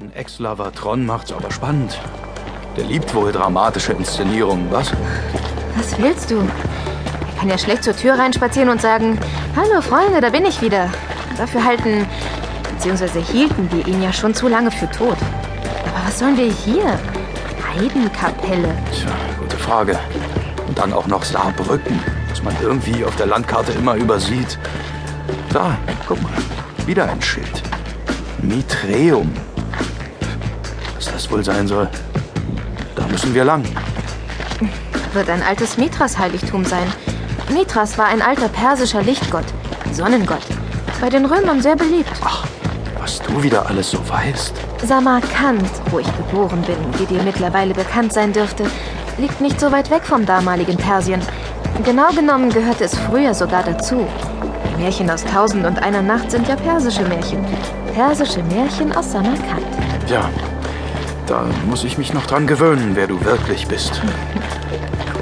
Ein Ex-Lover Tron macht's aber spannend. Der liebt wohl dramatische Inszenierungen, was? Was willst du? Er kann ja schlecht zur Tür reinspazieren und sagen, Hallo Freunde, da bin ich wieder. Dafür halten, beziehungsweise hielten wir ihn ja schon zu lange für tot. Aber was sollen wir hier? Heidenkapelle. Tja, gute Frage. Und dann auch noch Saarbrücken, das man irgendwie auf der Landkarte immer übersieht. Da, guck mal, wieder ein Schild. Mitreum. Das wohl sein soll? Da müssen wir lang. Wird ein altes Mithras-Heiligtum sein. Mithras war ein alter persischer Lichtgott, Sonnengott. Bei den Römern sehr beliebt. Ach, was du wieder alles so weißt. Samarkand, wo ich geboren bin, wie dir mittlerweile bekannt sein dürfte, liegt nicht so weit weg vom damaligen Persien. Genau genommen gehörte es früher sogar dazu. Die Märchen aus Tausend und einer Nacht sind ja persische Märchen. Persische Märchen aus Samarkand. Ja, da muss ich mich noch dran gewöhnen, wer du wirklich bist.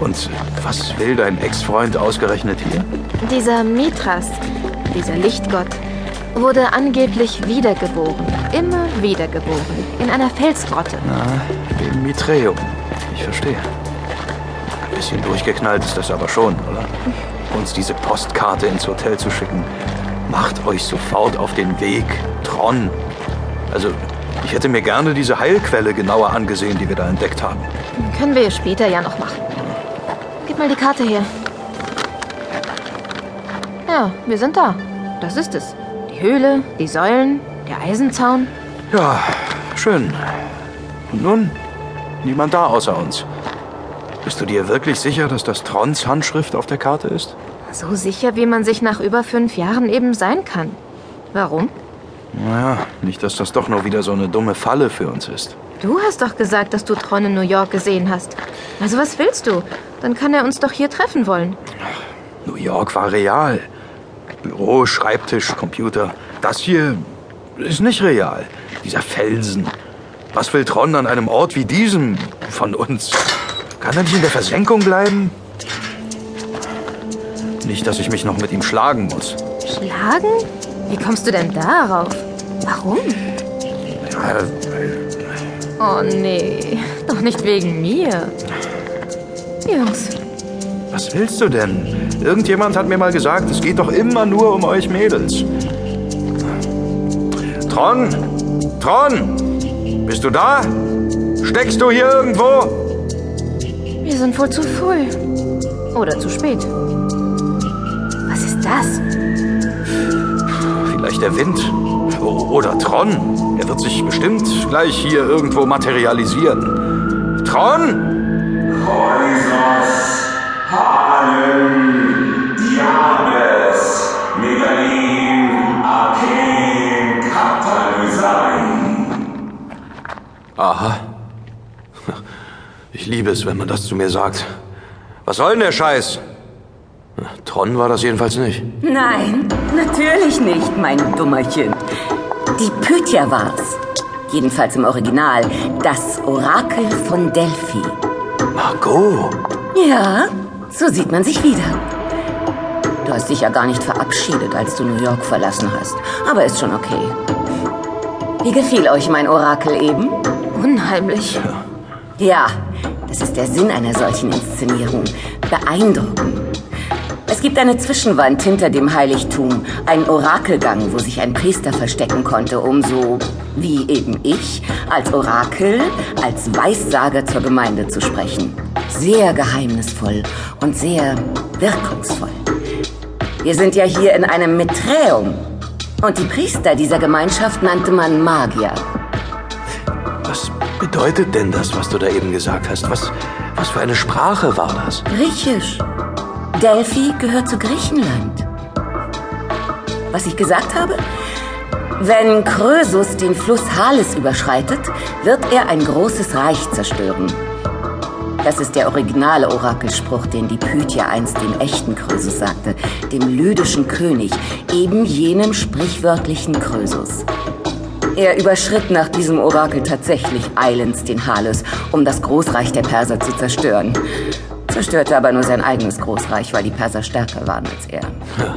Und was will dein Ex-Freund ausgerechnet hier? Dieser Mithras, dieser Lichtgott, wurde angeblich wiedergeboren. Immer wiedergeboren. In einer Felsgrotte. Na, dem Mitreum. Ich verstehe. Ein bisschen durchgeknallt ist das aber schon, oder? Uns diese Postkarte ins Hotel zu schicken. Macht euch sofort auf den Weg. Tron. Also, ich hätte mir gerne diese Heilquelle genauer angesehen, die wir da entdeckt haben. Können wir später ja noch machen. Gib mal die Karte her. Ja, wir sind da. Das ist es. Die Höhle, die Säulen, der Eisenzaun. Ja, schön. Und nun? Niemand da außer uns. Bist du dir wirklich sicher, dass das Trons Handschrift auf der Karte ist? So sicher, wie man sich nach über fünf Jahren eben sein kann. Warum? Naja, nicht, dass das doch nur wieder so eine dumme Falle für uns ist. Du hast doch gesagt, dass du Tron in New York gesehen hast. Also was willst du? Dann kann er uns doch hier treffen wollen. New York war real. Büro, Schreibtisch, Computer. Das hier ist nicht real. Dieser Felsen. Was will Tron an einem Ort wie diesem von uns? Kann er nicht in der Versenkung bleiben? Nicht, dass ich mich noch mit ihm schlagen muss. Schlagen? Wie kommst du denn darauf? Warum? Oh nee, doch nicht wegen mir. Jungs, Was willst du denn? Irgendjemand hat mir mal gesagt, es geht doch immer nur um euch Mädels. Tron? Tron? Bist du da? Steckst du hier irgendwo? wir sind wohl zu früh. Oder zu spät. Was ist das? Vielleicht der Wind. Oder Tron. Er wird sich bestimmt gleich hier irgendwo materialisieren. Tron? Chrysos, Halen, Diabes, Megalin, Arken, Katalysein. Aha. Ich liebe es, wenn man das zu mir sagt. Was soll denn der Scheiß? Tron war das jedenfalls nicht. Nein, natürlich nicht, mein Dummerchen. Die Pythia war's. Jedenfalls im Original. Das Orakel von Delphi. Margot. Ja, so sieht man sich wieder. Du hast dich ja gar nicht verabschiedet, als du New York verlassen hast. Aber ist schon okay. Wie gefiel euch mein Orakel eben? Unheimlich. Ja, das ist der Sinn einer solchen Inszenierung. Beeindrucken. Es gibt eine Zwischenwand hinter dem Heiligtum, einen Orakelgang, wo sich ein Priester verstecken konnte, um so, wie eben ich, als Orakel, als Weissager zur Gemeinde zu sprechen. Sehr geheimnisvoll und sehr wirkungsvoll. Wir sind ja hier in einem Miträum. Und die Priester dieser Gemeinschaft nannte man Magier. Was bedeutet denn das, was du da eben gesagt hast? Was, was für eine Sprache war das? Griechisch. Delphi gehört zu Griechenland. Was ich gesagt habe? Wenn Krösus den Fluss Halys überschreitet, wird er ein großes Reich zerstören. Das ist der originale Orakelspruch, den die Pythia einst dem echten Krösus sagte, dem lydischen König, eben jenem sprichwörtlichen Krösus. Er überschritt nach diesem Orakel tatsächlich eilends den Halys, um das Großreich der Perser zu zerstören. Zerstörte aber nur sein eigenes Großreich, weil die Perser stärker waren als er.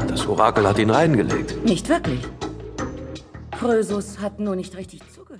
Das Orakel hat ihn reingelegt. Nicht wirklich. Krösus hat nur nicht richtig zugehört.